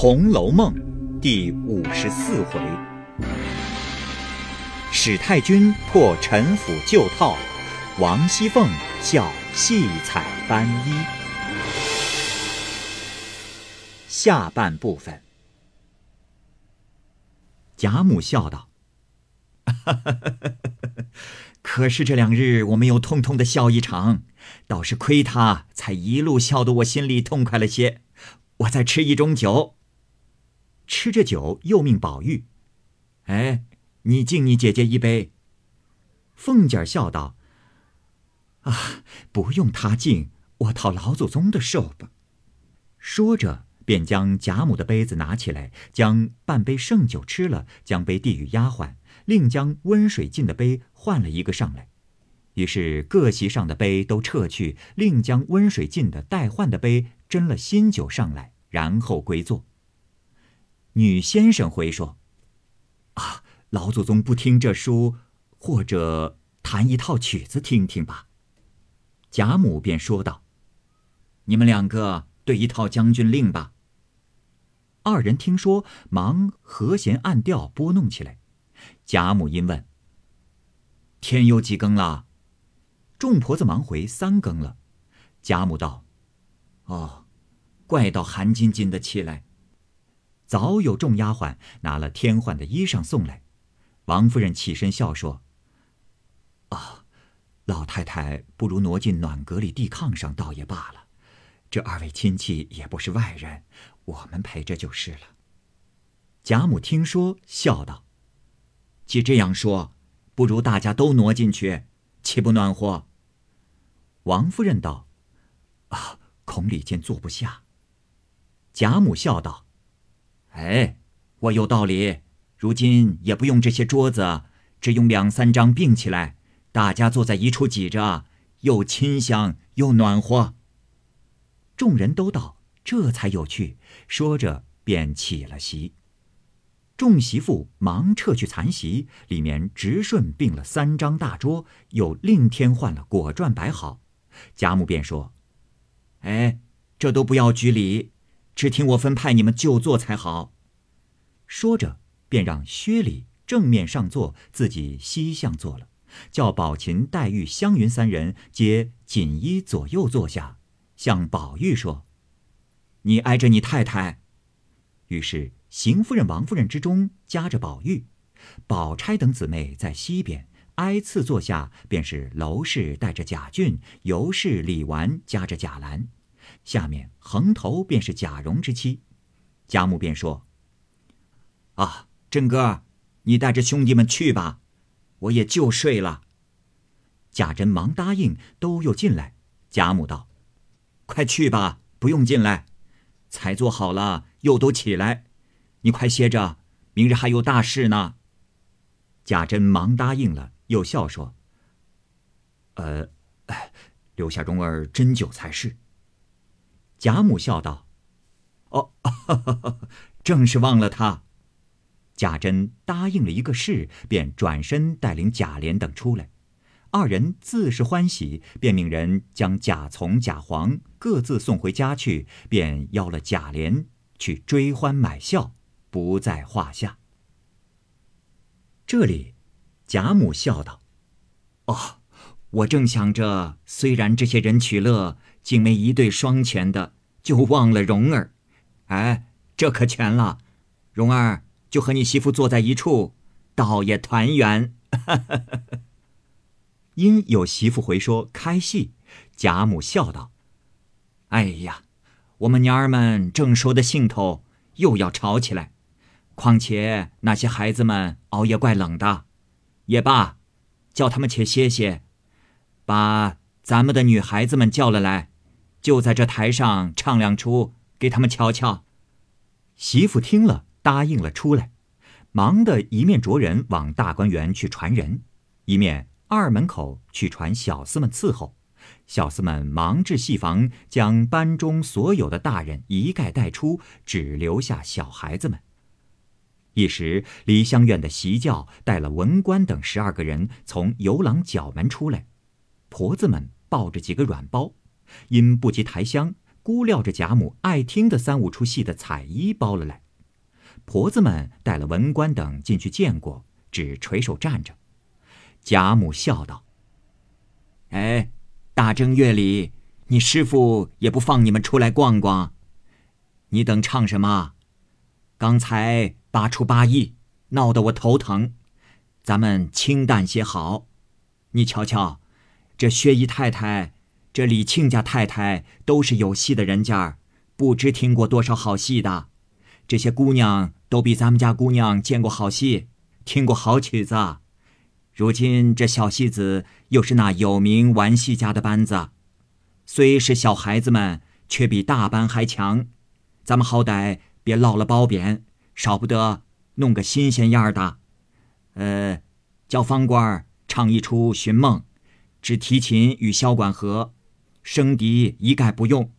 红楼梦》第五十四回：史太君破陈腐旧套，王熙凤笑戏彩斑衣。下半部分，贾母笑道：“ 可是这两日我没有痛痛的笑一场，倒是亏他，才一路笑得我心里痛快了些。我再吃一盅酒。”吃着酒，又命宝玉：“哎，你敬你姐姐一杯。”凤姐笑道：“啊，不用他敬，我讨老祖宗的寿吧。”说着，便将贾母的杯子拿起来，将半杯剩酒吃了，将杯递与丫鬟，另将温水浸的杯换了一个上来。于是各席上的杯都撤去，另将温水浸的待换的杯斟了新酒上来，然后归坐。女先生回说：“啊，老祖宗不听这书，或者弹一套曲子听听吧。”贾母便说道：“你们两个对一套将军令吧。”二人听说，忙和弦按调拨弄起来。贾母因问：“天有几更了？”众婆子忙回：“三更了。”贾母道：“哦，怪到寒津津的起来。”早有众丫鬟拿了添换的衣裳送来，王夫人起身笑说：“啊，老太太不如挪进暖阁里地炕上倒也罢了。这二位亲戚也不是外人，我们陪着就是了。”贾母听说，笑道：“既这样说，不如大家都挪进去，岂不暖和？”王夫人道：“啊，恐里间坐不下。”贾母笑道。哎，我有道理。如今也不用这些桌子，只用两三张并起来，大家坐在一处挤着，又清香又暖和。众人都道这才有趣，说着便起了席。众媳妇忙撤去残席，里面直顺并了三张大桌，又另添换了果馔摆好。贾母便说：“哎，这都不要拘礼。”只听我分派你们就坐才好。说着，便让薛礼正面上坐，自己西向坐了，叫宝琴、黛玉、湘云三人皆锦衣左右坐下，向宝玉说：“你挨着你太太。”于是邢夫人、王夫人之中夹着宝玉，宝钗等姊妹在西边挨次坐下，便是娄氏带着贾俊，尤氏、李纨夹着贾兰。下面横头便是贾蓉之妻，贾母便说：“啊，真哥，你带着兄弟们去吧，我也就睡了。”贾珍忙答应，都又进来。贾母道：“快去吧，不用进来，才做好了，又都起来，你快歇着，明日还有大事呢。”贾珍忙答应了，又笑说：“呃，留下蓉儿斟酒才是。”贾母笑道：“哦，正是忘了他。”贾珍答应了一个事，便转身带领贾琏等出来。二人自是欢喜，便命人将贾从、贾黄各自送回家去，便邀了贾琏去追欢买笑，不在话下。这里，贾母笑道：“哦，我正想着，虽然这些人取乐。”竟没一对双全的，就忘了蓉儿。哎，这可全了。蓉儿就和你媳妇坐在一处，倒也团圆。因有媳妇回说开戏，贾母笑道：“哎呀，我们娘儿们正说的兴头，又要吵起来。况且那些孩子们熬夜怪冷的，也罢，叫他们且歇歇，把咱们的女孩子们叫了来。”就在这台上唱两出，给他们瞧瞧。媳妇听了，答应了出来，忙的一面着人往大观园去传人，一面二门口去传小厮们伺候。小厮们忙至戏房，将班中所有的大人一概带出，只留下小孩子们。一时梨香院的席教带了文官等十二个人从游廊角门出来，婆子们抱着几个软包。因不及抬香，估料着贾母爱听的三五出戏的彩衣包了来。婆子们带了文官等进去见过，只垂手站着。贾母笑道：“哎，大正月里，你师傅也不放你们出来逛逛。你等唱什么？刚才八出八意，闹得我头疼。咱们清淡些好。你瞧瞧，这薛姨太太，这李庆家太太，都是有戏的人家，不知听过多少好戏的。这些姑娘都比咱们家姑娘见过好戏，听过好曲子。”如今这小戏子又是那有名玩戏家的班子，虽是小孩子们，却比大班还强。咱们好歹别落了褒贬，少不得弄个新鲜样的。呃，叫方官唱一出《寻梦》，只提琴与箫管和，生笛一概不用。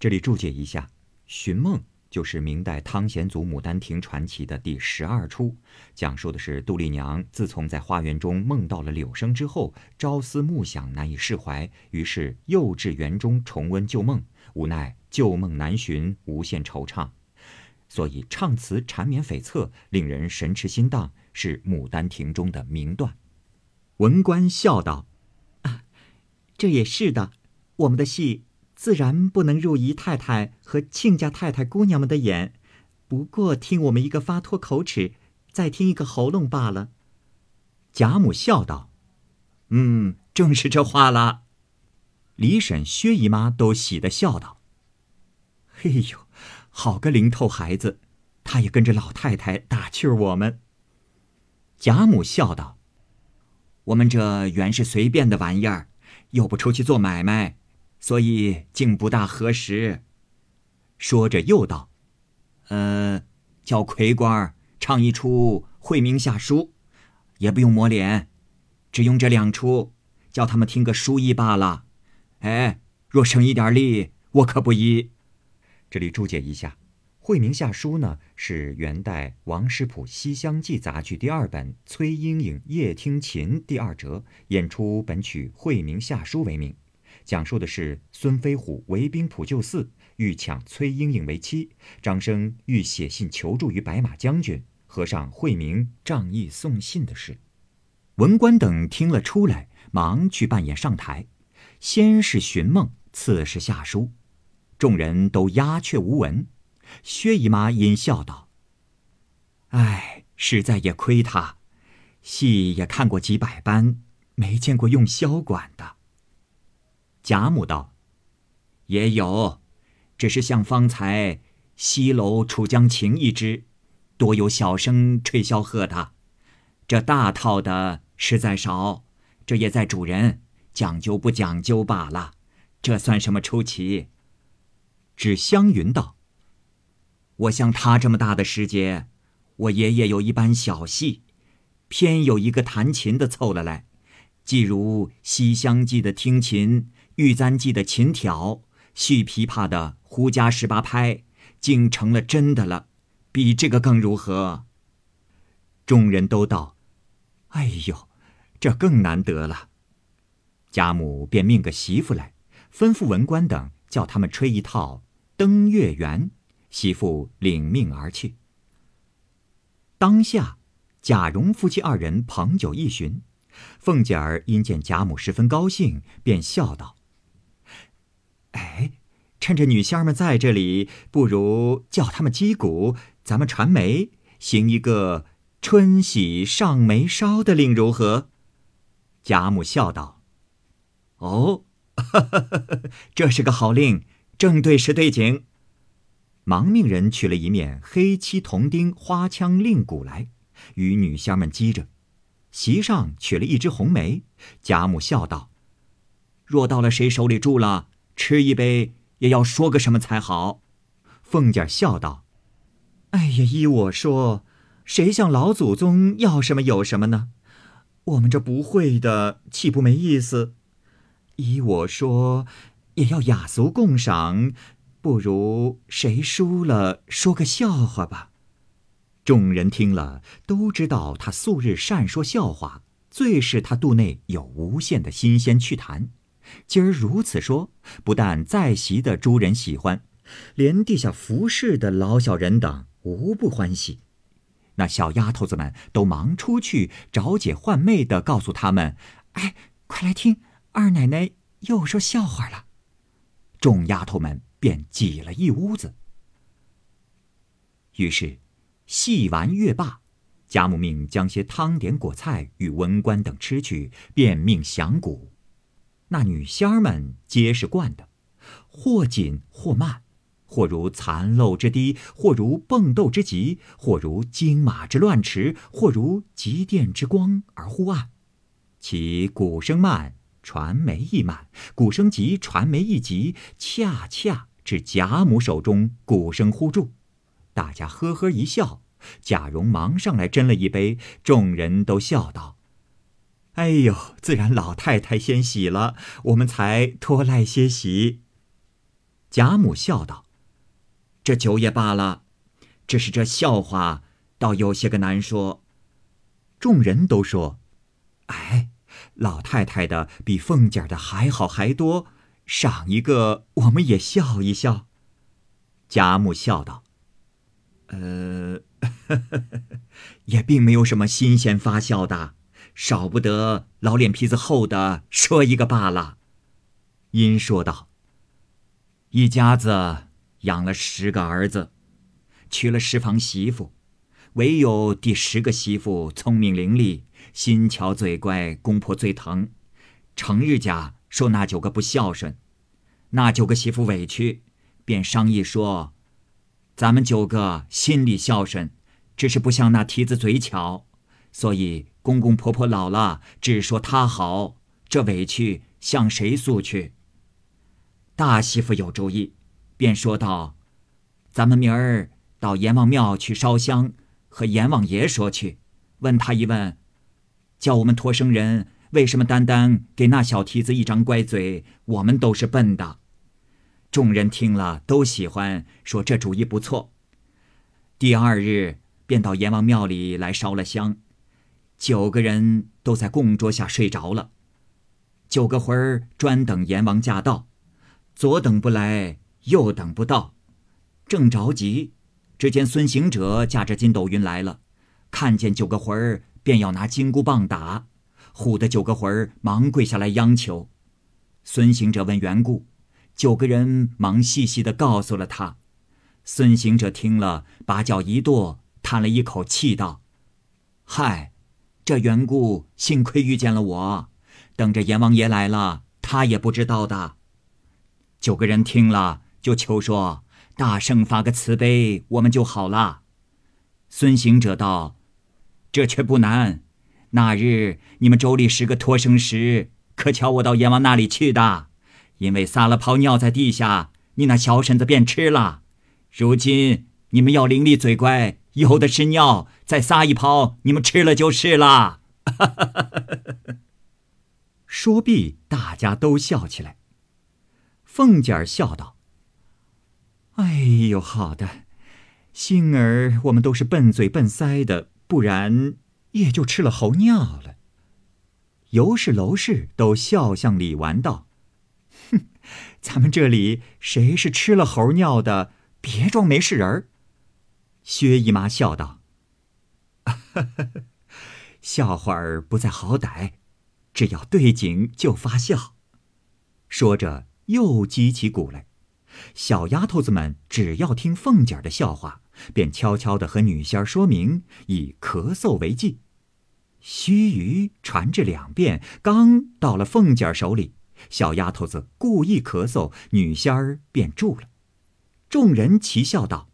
这里注解一下，《寻梦》。就是明代汤显祖《牡丹亭》传奇的第十二出，讲述的是杜丽娘自从在花园中梦到了柳生之后，朝思暮想，难以释怀，于是又至园中重温旧梦，无奈旧梦难寻，无限惆怅，所以唱词缠绵悱恻，令人神驰心荡，是《牡丹亭》中的名段。文官笑道：“啊，这也是的，我们的戏。”自然不能入姨太太和亲家太太姑娘们的眼，不过听我们一个发脱口齿，再听一个喉咙罢了。贾母笑道：“嗯，正是这话了。”李婶、薛姨妈都喜得笑道：“嘿呦，好个灵透孩子，他也跟着老太太打趣儿我们。”贾母笑道：“我们这原是随便的玩意儿，又不出去做买卖。”所以竟不大合适。说着又道：“呃，叫魁官唱一出《惠明下书》，也不用抹脸，只用这两出，叫他们听个书意罢了。哎，若省一点力，我可不依。”这里注解一下，《惠明下书》呢是元代王师傅《西厢记》杂剧第二本《崔莺莺夜听琴》第二折演出本曲《惠明下书》为名。讲述的是孙飞虎围兵普救寺，欲抢崔莺莺为妻，张生欲写信求助于白马将军，和尚惠明仗义送信的事。文官等听了出来，忙去扮演上台，先是寻梦，次是下书，众人都鸦雀无闻。薛姨妈阴笑道：“哎，实在也亏他，戏也看过几百班，没见过用箫管的。”贾母道：“也有，只是像方才西楼楚江情一支，多有小生吹箫喝的。这大套的实在少，这也在主人讲究不讲究罢了。这算什么出奇？”指湘云道：“我像他这么大的时节，我爷爷有一班小戏，偏有一个弹琴的凑了来，既如《西厢记》的听琴。”《玉簪记》的琴挑，续琵琶的胡笳十八拍，竟成了真的了，比这个更如何？众人都道：“哎呦，这更难得了。”贾母便命个媳妇来，吩咐文官等叫他们吹一套《登月圆》，媳妇领命而去。当下，贾蓉夫妻二人捧酒一巡，凤姐儿因见贾母十分高兴，便笑道。趁着女仙儿们在这里，不如叫他们击鼓，咱们传媒，行一个春喜上眉梢的令如何？贾母笑道：“哦，这是个好令，正对时对景。”忙命人取了一面黑漆铜钉花枪令鼓来，与女仙们击着。席上取了一支红梅，贾母笑道：“若到了谁手里住了？”吃一杯也要说个什么才好？凤姐笑道：“哎呀，依我说，谁向老祖宗要什么有什么呢？我们这不会的，岂不没意思？依我说，也要雅俗共赏，不如谁输了说个笑话吧。”众人听了，都知道他素日善说笑话，最是他肚内有无限的新鲜趣谈。今儿如此说，不但在席的诸人喜欢，连地下服侍的老小人等无不欢喜。那小丫头子们都忙出去找姐换妹的，告诉他们：“哎，快来听，二奶奶又说笑话了。”众丫头们便挤了一屋子。于是，戏完乐罢，贾母命将些汤点果菜与文官等吃去，便命响鼓。那女仙儿们皆是惯的，或紧或慢。或如残漏之低，或如蹦豆之急，或如金马之乱驰，或如急电之光而忽暗。其鼓声慢，传媒亦慢；鼓声急，传媒亦急。恰恰至贾母手中，鼓声忽住，大家呵呵一笑。贾蓉忙上来斟了一杯，众人都笑道：“哎呦，自然老太太先喜了，我们才拖赖些喜。”贾母笑道。这酒也罢了，只是这笑话倒有些个难说。众人都说：“哎，老太太的比凤姐的还好还多，赏一个我们也笑一笑。”贾母笑道：“呃，也并没有什么新鲜发笑的，少不得老脸皮子厚的说一个罢了。”因说道：“一家子。”养了十个儿子，娶了十房媳妇，唯有第十个媳妇聪明伶俐，心巧嘴乖，公婆最疼。成日家说那九个不孝顺，那九个媳妇委屈，便商议说：“咱们九个心里孝顺，只是不像那蹄子嘴巧，所以公公婆婆老了只说他好，这委屈向谁诉去？”大媳妇有主意。便说道：“咱们明儿到阎王庙去烧香，和阎王爷说去，问他一问，叫我们托生人为什么单单给那小蹄子一张乖嘴？我们都是笨的。”众人听了都喜欢，说这主意不错。第二日便到阎王庙里来烧了香，九个人都在供桌下睡着了。九个魂儿专等阎王驾到，左等不来。右等不到，正着急，只见孙行者驾着筋斗云来了，看见九个魂儿，便要拿金箍棒打，唬得九个魂儿忙跪下来央求。孙行者问缘故，九个人忙细细的告诉了他。孙行者听了，把脚一跺，叹了一口气道：“嗨，这缘故幸亏遇见了我，等着阎王爷来了，他也不知道的。”九个人听了。就求说大圣发个慈悲，我们就好了。孙行者道：“这却不难。那日你们妯娌十个托生时，可瞧我到阎王那里去的？因为撒了泡尿在地下，你那小婶子便吃了。如今你们要伶俐嘴乖，有的是尿，再撒一泡，你们吃了就是了。”说毕，大家都笑起来。凤姐儿笑道。哎呦，好的，幸儿我们都是笨嘴笨腮的，不然也就吃了猴尿了。尤氏、娄氏都笑向李纨道：“哼，咱们这里谁是吃了猴尿的？别装没事人儿。”薛姨妈笑道：“哈哈笑话儿不在好歹，只要对景就发笑。”说着又击起鼓来。小丫头子们只要听凤姐儿的笑话，便悄悄地和女仙儿说明，以咳嗽为记。须臾传至两遍，刚到了凤姐儿手里，小丫头子故意咳嗽，女仙儿便住了。众人齐笑道：“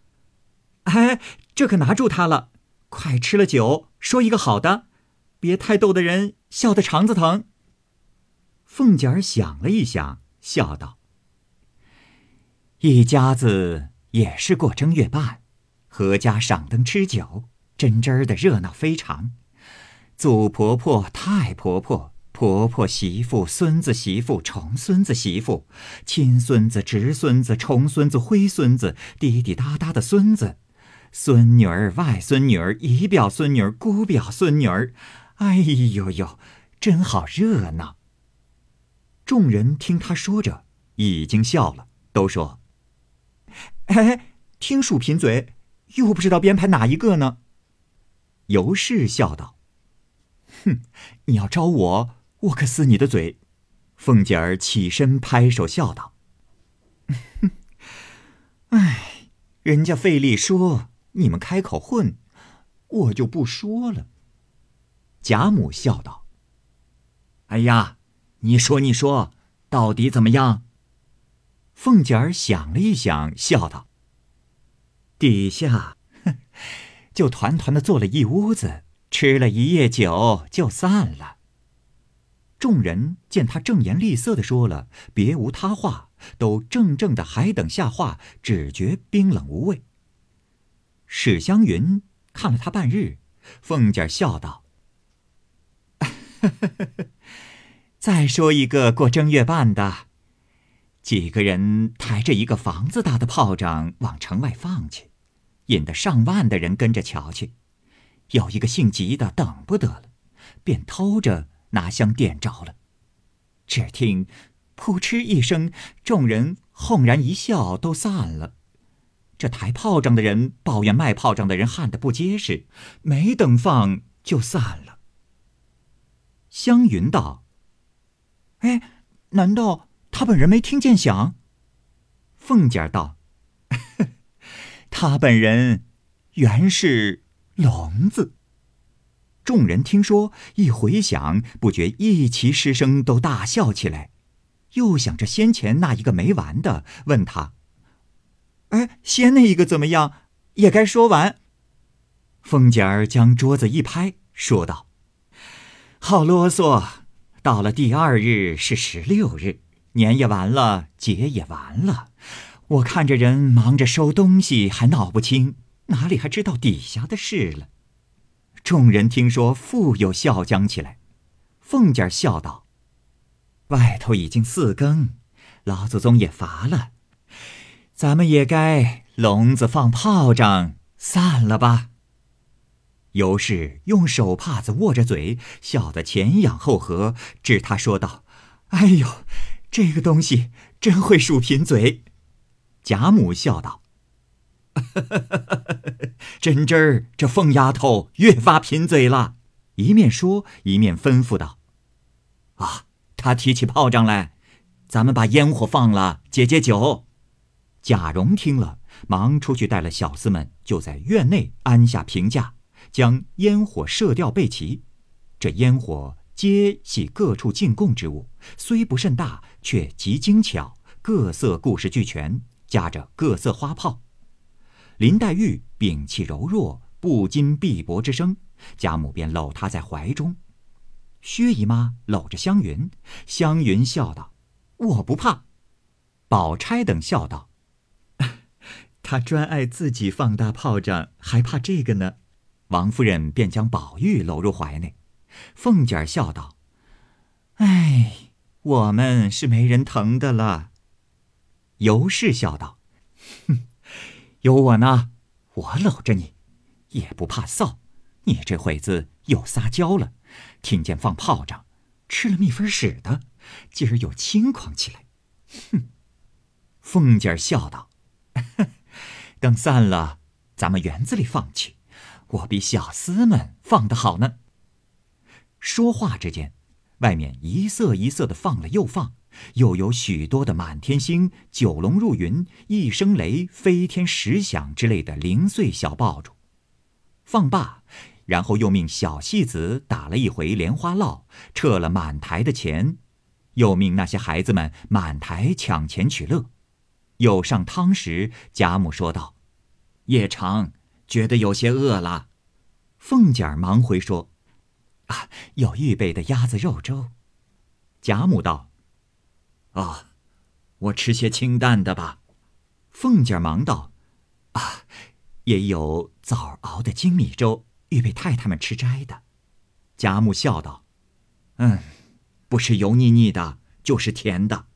哎，这可拿住他了！快吃了酒，说一个好的，别太逗的人笑得肠子疼。”凤姐儿想了一想，笑道。一家子也是过正月半，阖家赏灯吃酒，真真儿的热闹非常。祖婆婆、太婆婆、婆婆媳妇、孙子媳妇、重孙子媳妇、亲孙子、侄孙子、重孙子、灰孙子、滴滴答答的孙子、孙女儿、外孙女儿、姨表孙女儿、姑表孙女儿，哎呦呦，真好热闹。众人听他说着，已经笑了，都说：“哎，听数贫嘴，又不知道编排哪一个呢。”尤氏笑道：“哼，你要招我，我可撕你的嘴。”凤姐儿起身拍手笑道：“哼哎，人家费力说，你们开口混，我就不说了。”贾母笑道：“哎呀，你说你说，到底怎么样？”凤姐儿想了一想，笑道：“底下，哼，就团团的坐了一屋子，吃了一夜酒，就散了。”众人见他正言厉色的说了，别无他话，都怔怔的还等下话，只觉冰冷无味。史湘云看了他半日，凤姐笑道：“再说一个过正月半的，几个人抬着一个房子大的炮仗往城外放去，引得上万的人跟着瞧去。有一个姓吉的等不得了，便偷着。”拿香点着了，只听“扑哧”一声，众人哄然一笑，都散了。这抬炮仗的人抱怨卖炮仗的人焊的不结实，没等放就散了。湘云道：“哎，难道他本人没听见响？”凤姐道：“他本人原是聋子。”众人听说，一回想，不觉一齐失声，都大笑起来。又想着先前那一个没完的，问他：“哎，先那一个怎么样？也该说完。”凤姐儿将桌子一拍，说道：“好啰嗦！到了第二日是十六日，年也完了，节也完了。我看着人忙着收东西，还闹不清，哪里还知道底下的事了？”众人听说，复又笑将起来。凤姐儿笑道：“外头已经四更，老祖宗也乏了，咱们也该笼子放炮仗，散了吧。”尤氏用手帕子握着嘴，笑得前仰后合，指他说道：“哎呦，这个东西真会数贫嘴。”贾母笑道。真真儿，这凤丫头越发贫嘴了。一面说，一面吩咐道：“啊，他提起炮仗来，咱们把烟火放了，解解酒。”贾蓉听了，忙出去带了小厮们，就在院内安下平架，将烟火射掉备齐。这烟火皆系各处进贡之物，虽不甚大，却极精巧，各色故事俱全，夹着各色花炮。林黛玉屏气柔弱，不禁碧薄之声，贾母便搂她在怀中。薛姨妈搂着湘云，湘云笑道：“我不怕。”宝钗等笑道：“他专爱自己放大炮仗，还怕这个呢？”王夫人便将宝玉搂入怀内。凤姐儿笑道：“哎，我们是没人疼的了。”尤氏笑道：“哼。”有我呢，我搂着你，也不怕臊。你这会子又撒娇了，听见放炮仗，吃了蜜蜂屎的，今儿又轻狂起来。哼！凤姐儿笑道：“等散了，咱们园子里放去，我比小厮们放的好呢。”说话之间，外面一色一色的放了又放。又有许多的满天星、九龙入云、一声雷、飞天十响之类的零碎小爆竹，放罢，然后又命小戏子打了一回莲花落，撤了满台的钱，又命那些孩子们满台抢钱取乐。有上汤时，贾母说道：“夜长，觉得有些饿了。”凤姐儿忙回说：“啊，有预备的鸭子肉粥。”贾母道。啊，我吃些清淡的吧。凤姐儿忙道：“啊，也有枣熬的精米粥，预备太太们吃斋的。”贾母笑道：“嗯，不是油腻腻的，就是甜的。”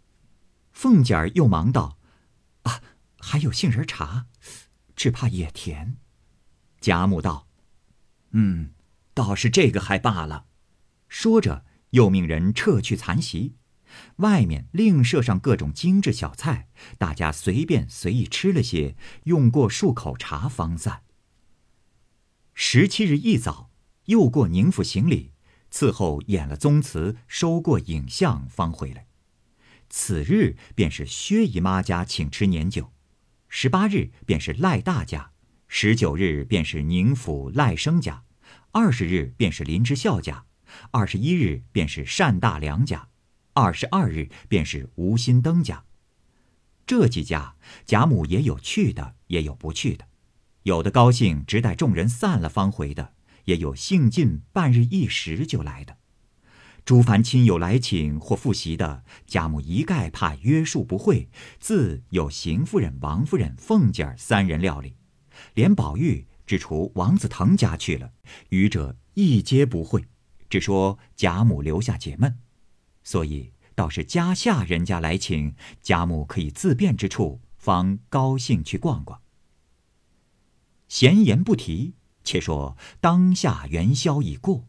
凤姐儿又忙道：“，还有杏仁茶，只怕也甜。”贾母道：“嗯，倒是这个还罢了。”说着，又命人撤去残席。外面另设上各种精致小菜，大家随便随意吃了些，用过漱口茶方散。十七日一早，又过宁府行礼，伺候演了宗祠，收过影像，方回来。此日便是薛姨妈家请吃年酒，十八日便是赖大家，十九日便是宁府赖生家，二十日便是林之孝家，二十一日便是单大良家，二十二日便是吴新登家。这几家贾母也有去的，也有不去的，有的高兴直待众人散了方回的，也有兴尽半日一时就来的。诸凡亲友来请或复习的，贾母一概怕约束不会，自有邢夫人、王夫人、凤姐儿三人料理，连宝玉只除王子腾家去了，余者一皆不会，只说贾母留下解闷，所以倒是家下人家来请，贾母可以自便之处，方高兴去逛逛。闲言不提，且说当下元宵已过。